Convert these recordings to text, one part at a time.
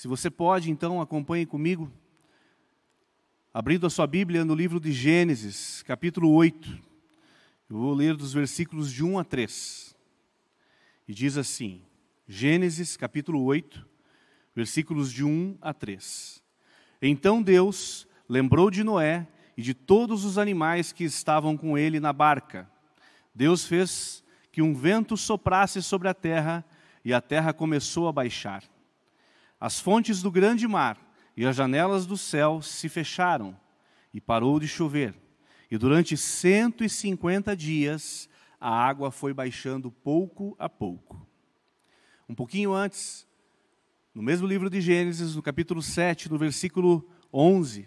Se você pode, então, acompanhe comigo, abrindo a sua Bíblia no livro de Gênesis, capítulo 8. Eu vou ler dos versículos de 1 a 3. E diz assim: Gênesis, capítulo 8, versículos de 1 a 3. Então Deus lembrou de Noé e de todos os animais que estavam com ele na barca. Deus fez que um vento soprasse sobre a terra e a terra começou a baixar. As fontes do grande mar e as janelas do céu se fecharam e parou de chover. E durante 150 dias a água foi baixando pouco a pouco. Um pouquinho antes, no mesmo livro de Gênesis, no capítulo 7, no versículo 11,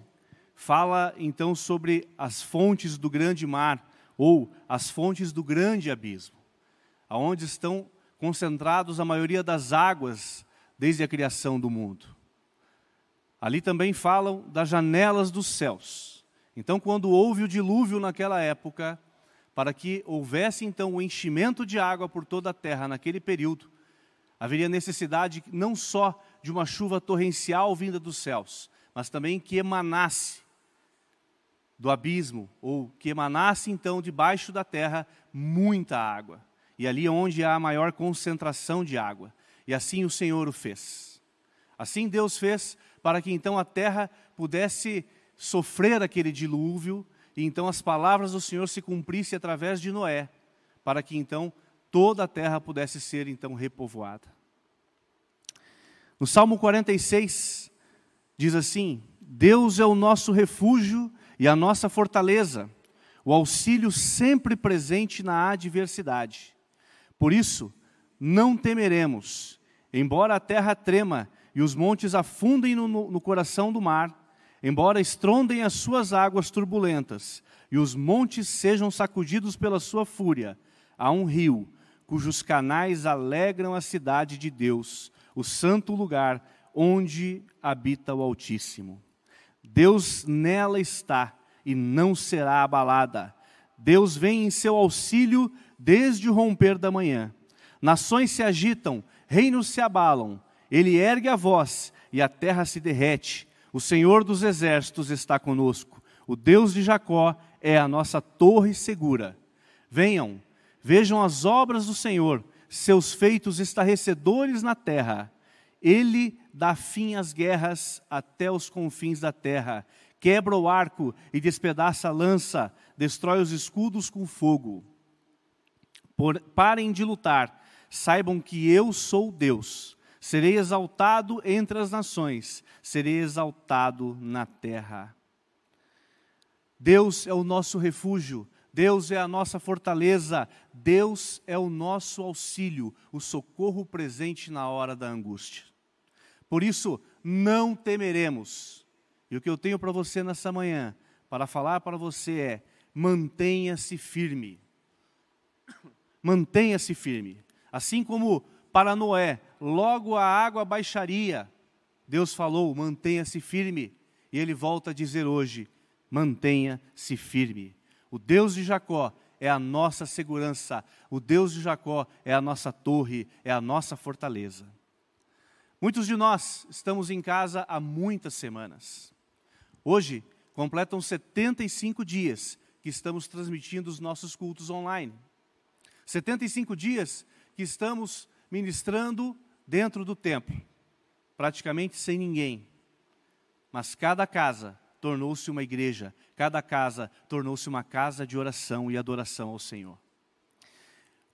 fala então sobre as fontes do grande mar ou as fontes do grande abismo, aonde estão concentrados a maioria das águas desde a criação do mundo. Ali também falam das janelas dos céus. Então, quando houve o dilúvio naquela época, para que houvesse então o enchimento de água por toda a terra naquele período, haveria necessidade não só de uma chuva torrencial vinda dos céus, mas também que emanasse do abismo, ou que emanasse então debaixo da terra muita água e ali onde há a maior concentração de água. E assim o Senhor o fez. Assim Deus fez para que então a terra pudesse sofrer aquele dilúvio e então as palavras do Senhor se cumprissem através de Noé, para que então toda a terra pudesse ser então repovoada. No Salmo 46 diz assim: Deus é o nosso refúgio e a nossa fortaleza, o auxílio sempre presente na adversidade. Por isso, não temeremos, embora a terra trema e os montes afundem no, no, coração do mar, embora estrondem as suas águas turbulentas e os montes sejam sacudidos pela sua fúria, há um rio cujos canais alegram a cidade de Deus, o santo lugar onde habita o Altíssimo. Deus nela está e não será abalada. Deus vem em seu auxílio desde o romper da manhã. Nações se agitam, reinos se abalam. Ele ergue a voz e a terra se derrete. O Senhor dos exércitos está conosco. O Deus de Jacó é a nossa torre segura. Venham, vejam as obras do Senhor, seus feitos estarrecedores na terra. Ele dá fim às guerras até os confins da terra. Quebra o arco e despedaça a lança, destrói os escudos com fogo. Por, parem de lutar, saibam que eu sou Deus. Serei exaltado entre as nações, serei exaltado na terra. Deus é o nosso refúgio, Deus é a nossa fortaleza, Deus é o nosso auxílio, o socorro presente na hora da angústia. Por isso, não temeremos. E o que eu tenho para você nessa manhã, para falar para você é: mantenha-se firme mantenha-se firme. Assim como para Noé, logo a água baixaria, Deus falou, mantenha-se firme. E ele volta a dizer hoje, mantenha-se firme. O Deus de Jacó é a nossa segurança, o Deus de Jacó é a nossa torre, é a nossa fortaleza. Muitos de nós estamos em casa há muitas semanas. Hoje completam 75 dias que estamos transmitindo os nossos cultos online. 75 dias que estamos ministrando dentro do templo, praticamente sem ninguém. Mas cada casa tornou-se uma igreja, cada casa tornou-se uma casa de oração e adoração ao Senhor.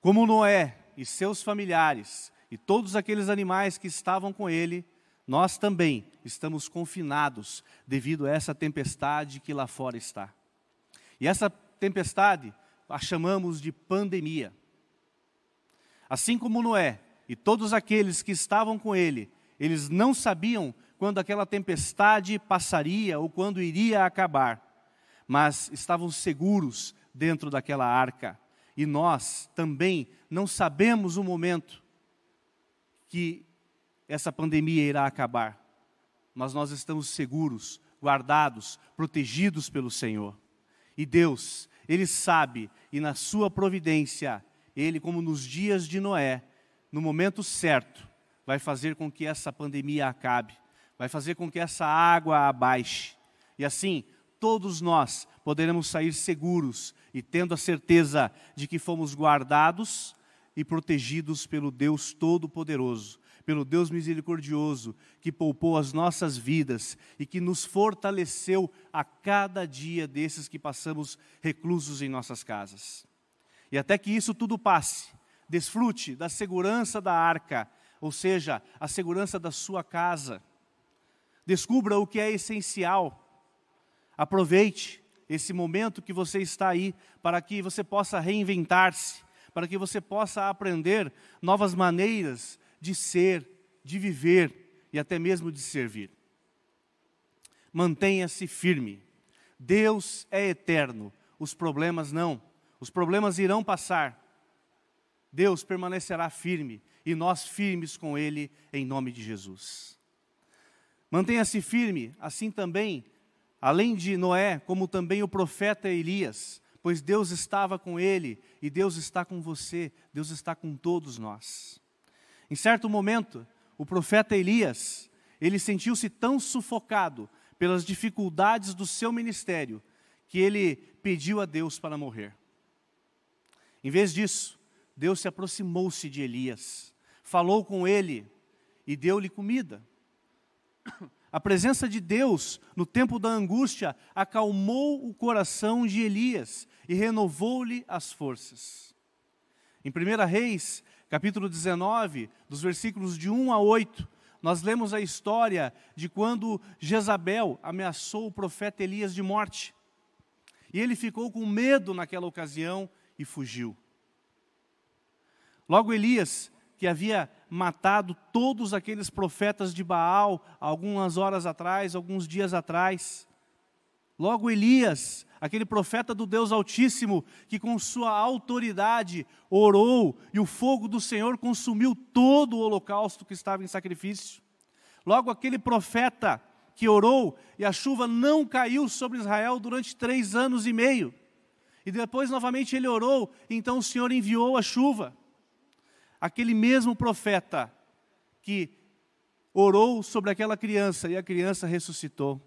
Como Noé e seus familiares e todos aqueles animais que estavam com ele, nós também estamos confinados devido a essa tempestade que lá fora está. E essa tempestade a chamamos de pandemia. Assim como Noé e todos aqueles que estavam com ele, eles não sabiam quando aquela tempestade passaria ou quando iria acabar, mas estavam seguros dentro daquela arca. E nós também não sabemos o momento que essa pandemia irá acabar, mas nós estamos seguros, guardados, protegidos pelo Senhor. E Deus, Ele sabe, e na Sua providência, ele, como nos dias de Noé, no momento certo, vai fazer com que essa pandemia acabe, vai fazer com que essa água abaixe. E assim, todos nós poderemos sair seguros e tendo a certeza de que fomos guardados e protegidos pelo Deus Todo-Poderoso, pelo Deus misericordioso, que poupou as nossas vidas e que nos fortaleceu a cada dia desses que passamos reclusos em nossas casas. E até que isso tudo passe, desfrute da segurança da arca, ou seja, a segurança da sua casa. Descubra o que é essencial. Aproveite esse momento que você está aí para que você possa reinventar-se, para que você possa aprender novas maneiras de ser, de viver e até mesmo de servir. Mantenha-se firme. Deus é eterno, os problemas não. Os problemas irão passar. Deus permanecerá firme e nós firmes com Ele em nome de Jesus. Mantenha-se firme, assim também, além de Noé, como também o profeta Elias, pois Deus estava com ele e Deus está com você, Deus está com todos nós. Em certo momento, o profeta Elias, ele sentiu-se tão sufocado pelas dificuldades do seu ministério, que ele pediu a Deus para morrer. Em vez disso, Deus se aproximou-se de Elias, falou com ele e deu-lhe comida. A presença de Deus no tempo da angústia acalmou o coração de Elias e renovou-lhe as forças. Em 1 Reis, capítulo 19, dos versículos de 1 a 8, nós lemos a história de quando Jezabel ameaçou o profeta Elias de morte. E ele ficou com medo naquela ocasião e fugiu. Logo Elias, que havia matado todos aqueles profetas de Baal algumas horas atrás, alguns dias atrás. Logo Elias, aquele profeta do Deus Altíssimo, que com sua autoridade orou e o fogo do Senhor consumiu todo o holocausto que estava em sacrifício. Logo aquele profeta que orou e a chuva não caiu sobre Israel durante três anos e meio. E depois novamente ele orou, então o Senhor enviou a chuva. Aquele mesmo profeta que orou sobre aquela criança e a criança ressuscitou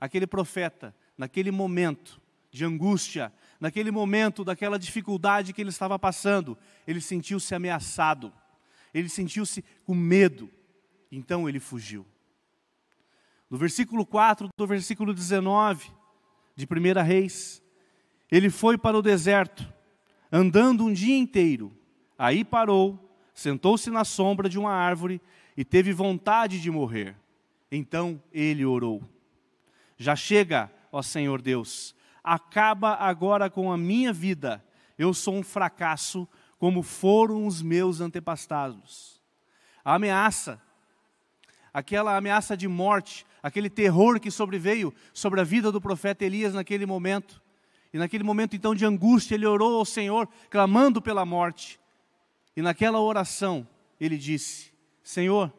aquele profeta, naquele momento de angústia, naquele momento daquela dificuldade que ele estava passando, ele sentiu-se ameaçado, ele sentiu-se com medo, então ele fugiu. No versículo 4 do versículo 19 de 1 Reis, ele foi para o deserto, andando um dia inteiro, aí parou, sentou-se na sombra de uma árvore e teve vontade de morrer. Então ele orou. Já chega, ó Senhor Deus, acaba agora com a minha vida. Eu sou um fracasso, como foram os meus antepassados. A ameaça, aquela ameaça de morte, aquele terror que sobreveio sobre a vida do profeta Elias naquele momento. E naquele momento então de angústia, ele orou ao Senhor, clamando pela morte. E naquela oração, ele disse: Senhor,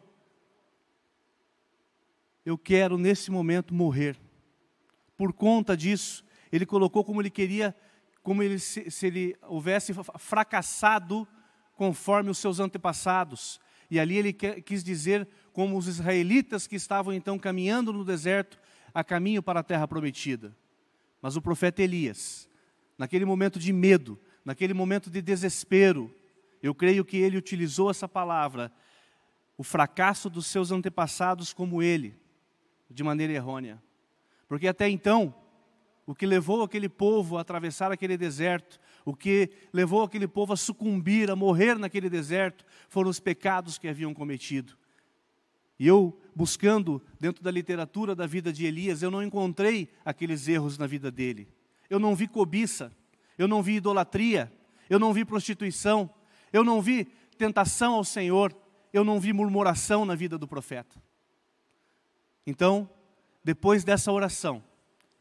eu quero nesse momento morrer por conta disso, ele colocou como ele queria, como ele, se, se ele houvesse fracassado conforme os seus antepassados. E ali ele quis dizer como os israelitas que estavam então caminhando no deserto a caminho para a terra prometida. Mas o profeta Elias, naquele momento de medo, naquele momento de desespero, eu creio que ele utilizou essa palavra, o fracasso dos seus antepassados como ele, de maneira errônea. Porque até então, o que levou aquele povo a atravessar aquele deserto, o que levou aquele povo a sucumbir, a morrer naquele deserto, foram os pecados que haviam cometido. E eu, buscando dentro da literatura da vida de Elias, eu não encontrei aqueles erros na vida dele. Eu não vi cobiça, eu não vi idolatria, eu não vi prostituição, eu não vi tentação ao Senhor, eu não vi murmuração na vida do profeta. Então, depois dessa oração,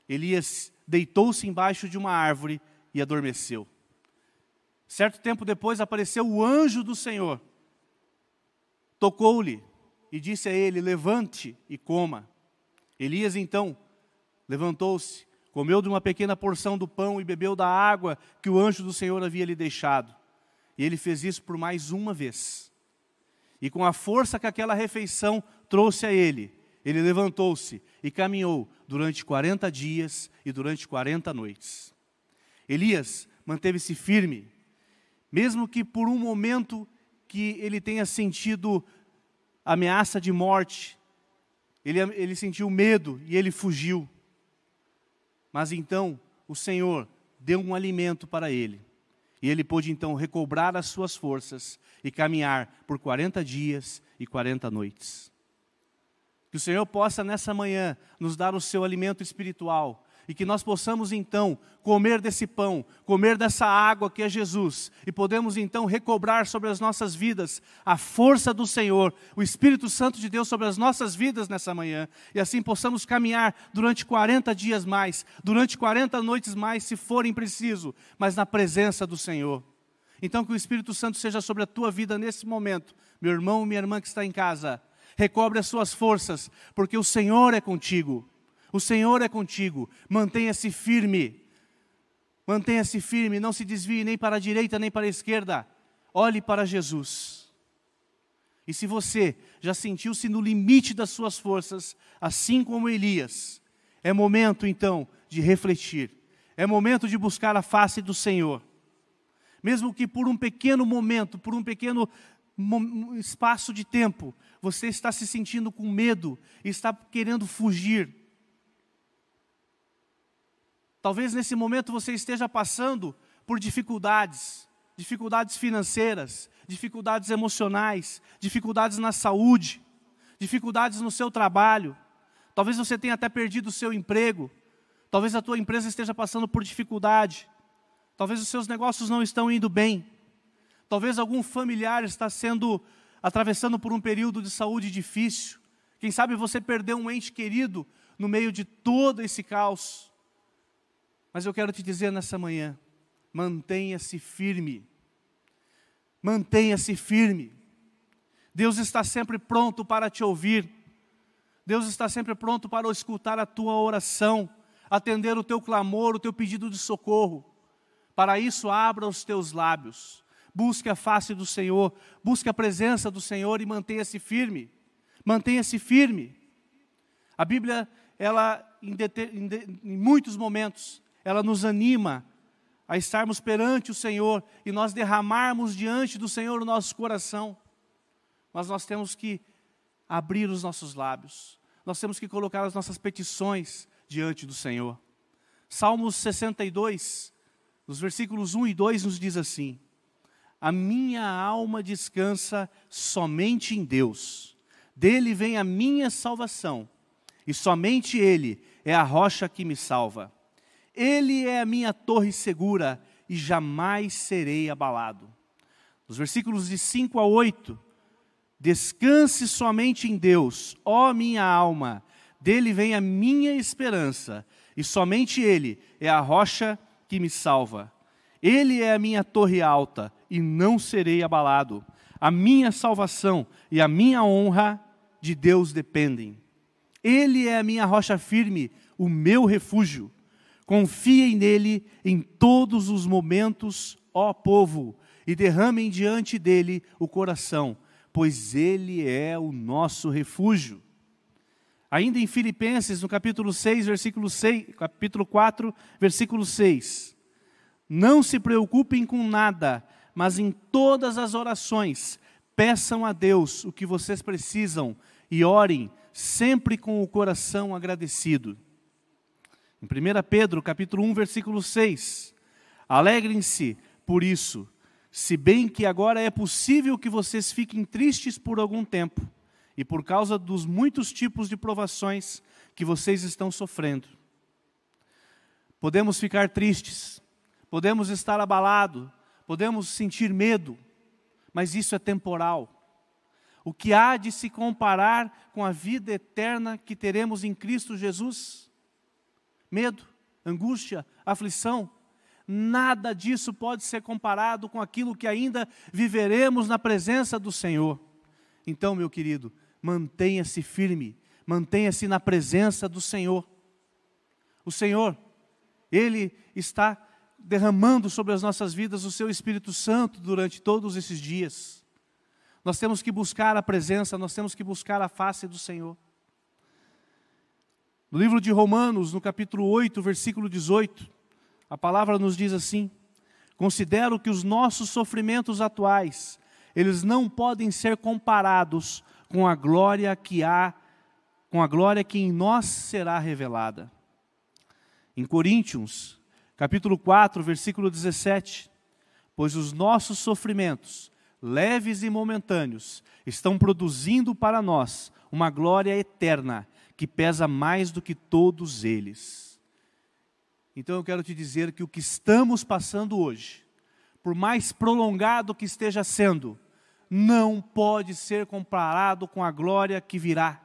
Elias deitou-se embaixo de uma árvore e adormeceu. Certo tempo depois apareceu o anjo do Senhor, tocou-lhe e disse a ele: Levante e coma. Elias então levantou-se, comeu de uma pequena porção do pão e bebeu da água que o anjo do Senhor havia lhe deixado. E ele fez isso por mais uma vez. E com a força que aquela refeição trouxe a ele, ele levantou-se e caminhou durante 40 dias e durante 40 noites. Elias manteve-se firme, mesmo que por um momento que ele tenha sentido ameaça de morte, ele, ele sentiu medo e ele fugiu. Mas então o Senhor deu um alimento para ele. E ele pôde então recobrar as suas forças e caminhar por 40 dias e 40 noites. Que o Senhor possa nessa manhã nos dar o seu alimento espiritual, e que nós possamos então comer desse pão, comer dessa água que é Jesus, e podemos então recobrar sobre as nossas vidas a força do Senhor, o Espírito Santo de Deus sobre as nossas vidas nessa manhã, e assim possamos caminhar durante 40 dias mais, durante 40 noites mais, se forem preciso, mas na presença do Senhor. Então que o Espírito Santo seja sobre a tua vida nesse momento, meu irmão, minha irmã que está em casa. Recobre as suas forças, porque o Senhor é contigo. O Senhor é contigo. Mantenha-se firme. Mantenha-se firme, não se desvie nem para a direita nem para a esquerda. Olhe para Jesus. E se você já sentiu-se no limite das suas forças, assim como Elias, é momento então de refletir. É momento de buscar a face do Senhor. Mesmo que por um pequeno momento, por um pequeno espaço de tempo, você está se sentindo com medo, está querendo fugir, Talvez nesse momento você esteja passando por dificuldades, dificuldades financeiras, dificuldades emocionais, dificuldades na saúde, dificuldades no seu trabalho. Talvez você tenha até perdido o seu emprego. Talvez a tua empresa esteja passando por dificuldade. Talvez os seus negócios não estão indo bem. Talvez algum familiar está sendo atravessando por um período de saúde difícil. Quem sabe você perdeu um ente querido no meio de todo esse caos. Mas eu quero te dizer nessa manhã: mantenha-se firme. Mantenha-se firme. Deus está sempre pronto para te ouvir. Deus está sempre pronto para escutar a tua oração, atender o teu clamor, o teu pedido de socorro. Para isso, abra os teus lábios. Busque a face do Senhor, busque a presença do Senhor e mantenha-se firme. Mantenha-se firme. A Bíblia, ela, em, em muitos momentos, ela nos anima a estarmos perante o Senhor e nós derramarmos diante do Senhor o nosso coração. Mas nós temos que abrir os nossos lábios, nós temos que colocar as nossas petições diante do Senhor. Salmos 62, nos versículos 1 e 2, nos diz assim: A minha alma descansa somente em Deus, dele vem a minha salvação, e somente Ele é a rocha que me salva. Ele é a minha torre segura e jamais serei abalado. Nos versículos de 5 a 8, descanse somente em Deus, ó minha alma, dele vem a minha esperança, e somente Ele é a rocha que me salva. Ele é a minha torre alta, e não serei abalado. A minha salvação e a minha honra de Deus dependem. Ele é a minha rocha firme, o meu refúgio. Confiem nele em todos os momentos, ó povo, e derramem diante dele o coração, pois ele é o nosso refúgio. Ainda em Filipenses, no capítulo 6, versículo 6, capítulo 4, versículo 6. Não se preocupem com nada, mas em todas as orações peçam a Deus o que vocês precisam e orem sempre com o coração agradecido. Em 1 Pedro, capítulo 1, versículo 6. Alegrem-se por isso, se bem que agora é possível que vocês fiquem tristes por algum tempo, e por causa dos muitos tipos de provações que vocês estão sofrendo. Podemos ficar tristes, podemos estar abalados, podemos sentir medo, mas isso é temporal. O que há de se comparar com a vida eterna que teremos em Cristo Jesus? Medo, angústia, aflição. Nada disso pode ser comparado com aquilo que ainda viveremos na presença do Senhor. Então, meu querido, mantenha-se firme, mantenha-se na presença do Senhor. O Senhor, Ele está derramando sobre as nossas vidas o Seu Espírito Santo durante todos esses dias. Nós temos que buscar a presença, nós temos que buscar a face do Senhor. No livro de Romanos, no capítulo 8, versículo 18, a palavra nos diz assim: Considero que os nossos sofrimentos atuais, eles não podem ser comparados com a glória que há, com a glória que em nós será revelada. Em Coríntios, capítulo 4, versículo 17, pois os nossos sofrimentos, leves e momentâneos, estão produzindo para nós uma glória eterna que pesa mais do que todos eles. Então eu quero te dizer que o que estamos passando hoje, por mais prolongado que esteja sendo, não pode ser comparado com a glória que virá.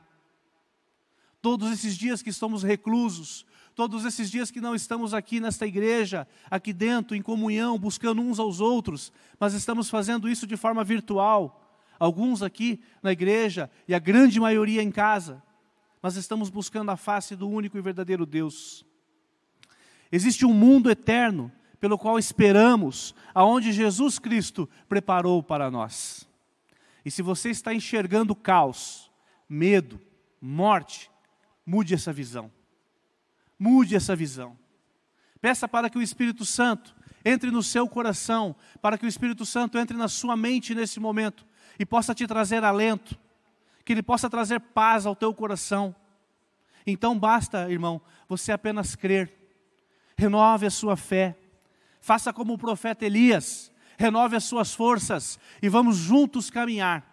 Todos esses dias que estamos reclusos, todos esses dias que não estamos aqui nesta igreja, aqui dentro, em comunhão, buscando uns aos outros, mas estamos fazendo isso de forma virtual. Alguns aqui na igreja e a grande maioria em casa, mas estamos buscando a face do único e verdadeiro Deus. Existe um mundo eterno pelo qual esperamos, aonde Jesus Cristo preparou para nós. E se você está enxergando caos, medo, morte, mude essa visão. Mude essa visão. Peça para que o Espírito Santo entre no seu coração, para que o Espírito Santo entre na sua mente nesse momento e possa te trazer alento, que ele possa trazer paz ao teu coração. Então basta, irmão, você apenas crer. Renove a sua fé. Faça como o profeta Elias renove as suas forças e vamos juntos caminhar.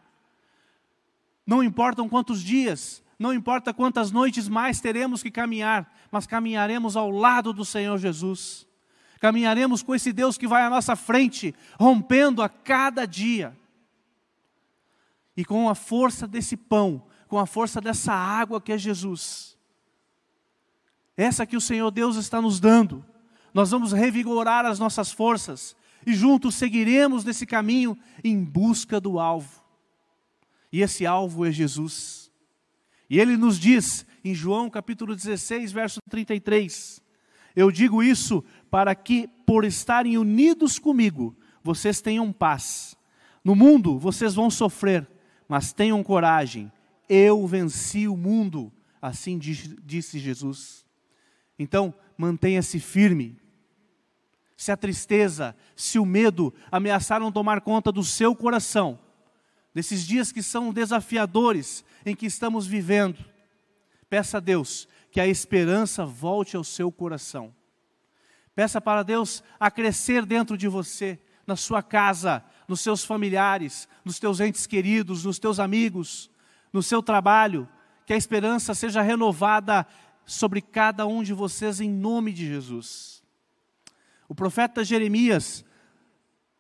Não importam quantos dias, não importa quantas noites mais teremos que caminhar, mas caminharemos ao lado do Senhor Jesus. Caminharemos com esse Deus que vai à nossa frente, rompendo a cada dia. E com a força desse pão, com a força dessa água que é Jesus, essa que o Senhor Deus está nos dando, nós vamos revigorar as nossas forças, e juntos seguiremos nesse caminho em busca do alvo. E esse alvo é Jesus. E ele nos diz em João capítulo 16, verso 33: Eu digo isso para que, por estarem unidos comigo, vocês tenham paz. No mundo vocês vão sofrer, mas tenham coragem. Eu venci o mundo, assim disse Jesus. Então, mantenha-se firme, se a tristeza, se o medo ameaçaram tomar conta do seu coração, nesses dias que são desafiadores em que estamos vivendo, peça a Deus que a esperança volte ao seu coração. Peça para Deus a crescer dentro de você, na sua casa, nos seus familiares, nos teus entes queridos, nos teus amigos, no seu trabalho, que a esperança seja renovada sobre cada um de vocês em nome de Jesus. O profeta Jeremias,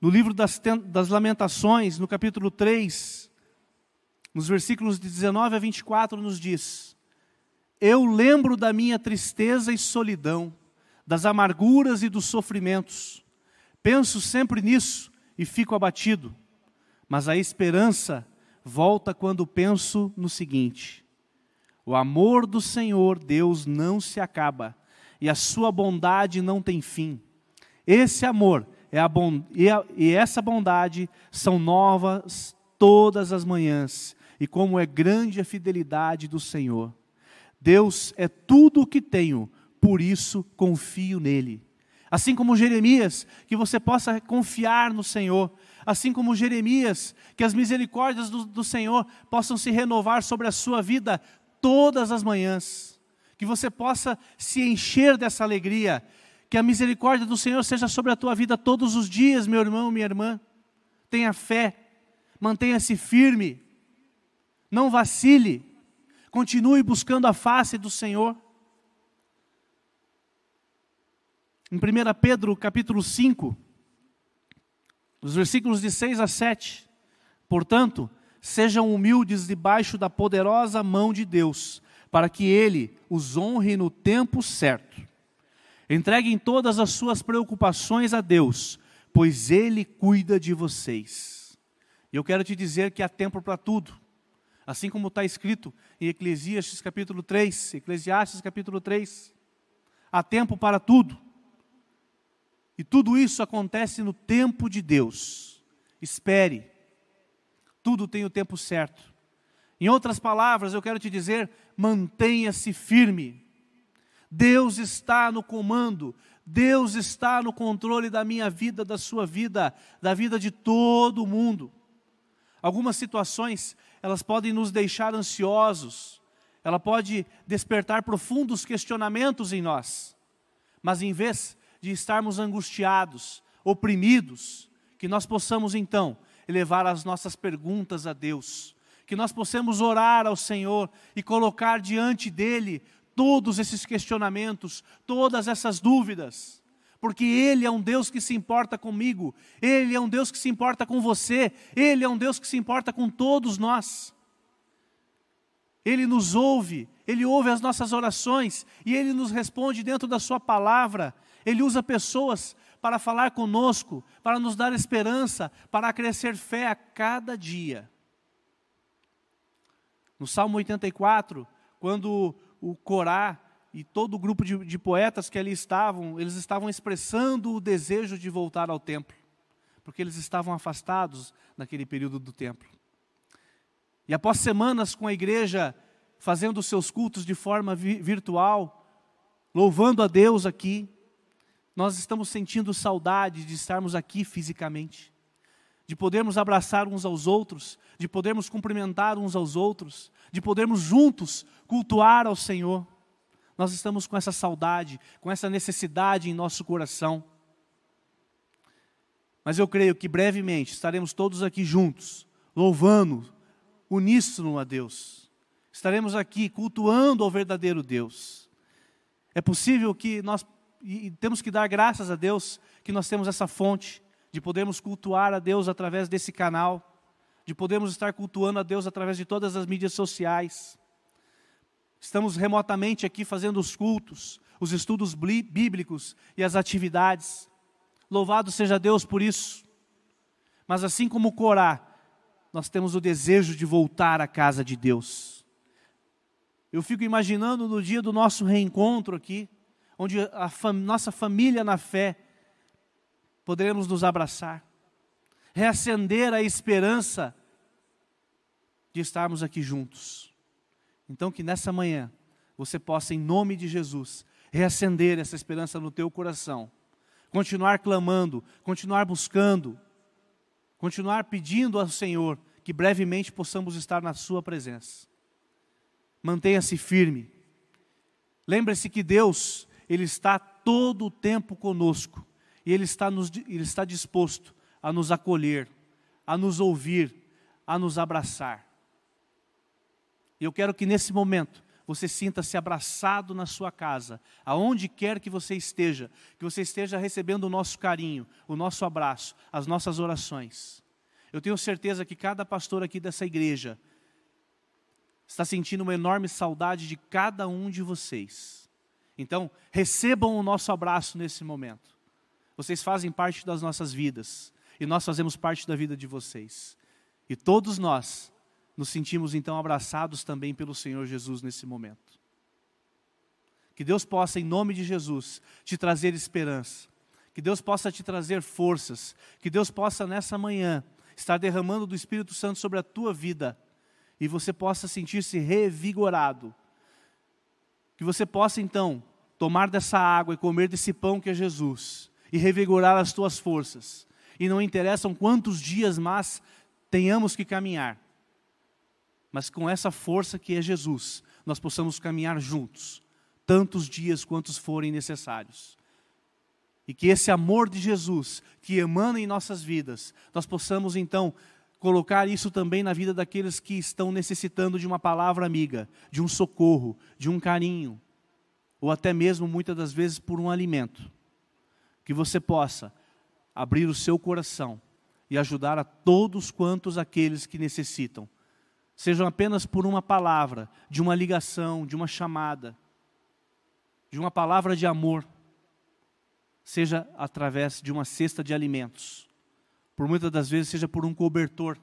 no livro das, das Lamentações, no capítulo 3, nos versículos de 19 a 24, nos diz: Eu lembro da minha tristeza e solidão, das amarguras e dos sofrimentos. Penso sempre nisso e fico abatido. Mas a esperança volta quando penso no seguinte: o amor do Senhor Deus não se acaba, e a sua bondade não tem fim. Esse amor é a e, a... e essa bondade são novas todas as manhãs, e como é grande a fidelidade do Senhor. Deus é tudo o que tenho, por isso confio nele. Assim como Jeremias, que você possa confiar no Senhor. Assim como Jeremias, que as misericórdias do, do Senhor possam se renovar sobre a sua vida todas as manhãs. Que você possa se encher dessa alegria que a misericórdia do Senhor seja sobre a tua vida todos os dias, meu irmão, minha irmã. Tenha fé, mantenha-se firme, não vacile, continue buscando a face do Senhor. Em 1 Pedro capítulo 5, os versículos de 6 a 7, portanto, sejam humildes debaixo da poderosa mão de Deus, para que Ele os honre no tempo certo. Entreguem todas as suas preocupações a Deus, pois Ele cuida de vocês. E eu quero te dizer que há tempo para tudo. Assim como está escrito em Eclesiastes capítulo 3, Eclesiastes capítulo 3. Há tempo para tudo. E tudo isso acontece no tempo de Deus. Espere. Tudo tem o tempo certo. Em outras palavras, eu quero te dizer: mantenha-se firme. Deus está no comando, Deus está no controle da minha vida, da sua vida, da vida de todo mundo. Algumas situações, elas podem nos deixar ansiosos, ela pode despertar profundos questionamentos em nós. Mas em vez de estarmos angustiados, oprimidos, que nós possamos então elevar as nossas perguntas a Deus, que nós possamos orar ao Senhor e colocar diante dele todos esses questionamentos, todas essas dúvidas, porque Ele é um Deus que se importa comigo, Ele é um Deus que se importa com você, Ele é um Deus que se importa com todos nós. Ele nos ouve, Ele ouve as nossas orações e Ele nos responde dentro da Sua palavra. Ele usa pessoas para falar conosco, para nos dar esperança, para crescer fé a cada dia. No Salmo 84, quando o Corá e todo o grupo de, de, poetas que ali estavam, eles estavam expressando o desejo de voltar ao templo, porque eles estavam afastados naquele período do templo. E após semanas com a igreja fazendo seus cultos de forma vi virtual, louvando a Deus aqui, nós estamos sentindo saudade de estarmos aqui fisicamente, de podermos abraçar uns aos outros, de podermos cumprimentar uns aos outros, de podermos juntos cultuar ao Senhor. Nós estamos com essa saudade, com essa necessidade em nosso coração. Mas eu creio que brevemente estaremos todos aqui juntos, louvando, uníssono a Deus. Estaremos aqui cultuando ao verdadeiro Deus. É possível que nós e temos que dar graças a Deus que nós temos essa fonte de podermos cultuar a Deus através desse canal, de podermos estar cultuando a Deus através de todas as mídias sociais. Estamos remotamente aqui fazendo os cultos, os estudos bíblicos e as atividades. Louvado seja Deus por isso. Mas assim como Corá, nós temos o desejo de voltar à casa de Deus. Eu fico imaginando no dia do nosso reencontro aqui, onde a fam nossa família na fé poderemos nos abraçar, reacender a esperança de estarmos aqui juntos. Então, que nessa manhã você possa, em nome de Jesus, reacender essa esperança no teu coração, continuar clamando, continuar buscando, continuar pedindo ao Senhor que brevemente possamos estar na Sua presença. Mantenha-se firme. Lembre-se que Deus ele está todo o tempo conosco. E Ele está, nos, ele está disposto a nos acolher, a nos ouvir, a nos abraçar. E eu quero que nesse momento você sinta-se abraçado na sua casa, aonde quer que você esteja, que você esteja recebendo o nosso carinho, o nosso abraço, as nossas orações. Eu tenho certeza que cada pastor aqui dessa igreja está sentindo uma enorme saudade de cada um de vocês. Então, recebam o nosso abraço nesse momento. Vocês fazem parte das nossas vidas e nós fazemos parte da vida de vocês. E todos nós nos sentimos então abraçados também pelo Senhor Jesus nesse momento. Que Deus possa, em nome de Jesus, te trazer esperança. Que Deus possa te trazer forças. Que Deus possa, nessa manhã, estar derramando do Espírito Santo sobre a tua vida. E você possa sentir-se revigorado que você possa então tomar dessa água e comer desse pão que é Jesus e revigorar as tuas forças. E não interessam quantos dias mais tenhamos que caminhar, mas com essa força que é Jesus, nós possamos caminhar juntos, tantos dias quantos forem necessários. E que esse amor de Jesus que emana em nossas vidas, nós possamos então colocar isso também na vida daqueles que estão necessitando de uma palavra amiga, de um socorro, de um carinho, ou até mesmo muitas das vezes por um alimento. Que você possa abrir o seu coração e ajudar a todos quantos aqueles que necessitam. Sejam apenas por uma palavra, de uma ligação, de uma chamada, de uma palavra de amor, seja através de uma cesta de alimentos por muitas das vezes seja por um cobertor,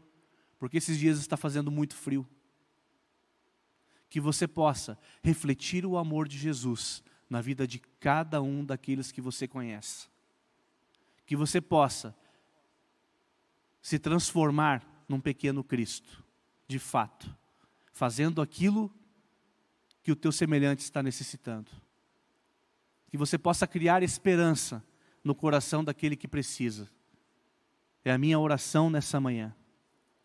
porque esses dias está fazendo muito frio. Que você possa refletir o amor de Jesus na vida de cada um daqueles que você conhece. Que você possa se transformar num pequeno Cristo, de fato, fazendo aquilo que o teu semelhante está necessitando. Que você possa criar esperança no coração daquele que precisa. É a minha oração nessa manhã.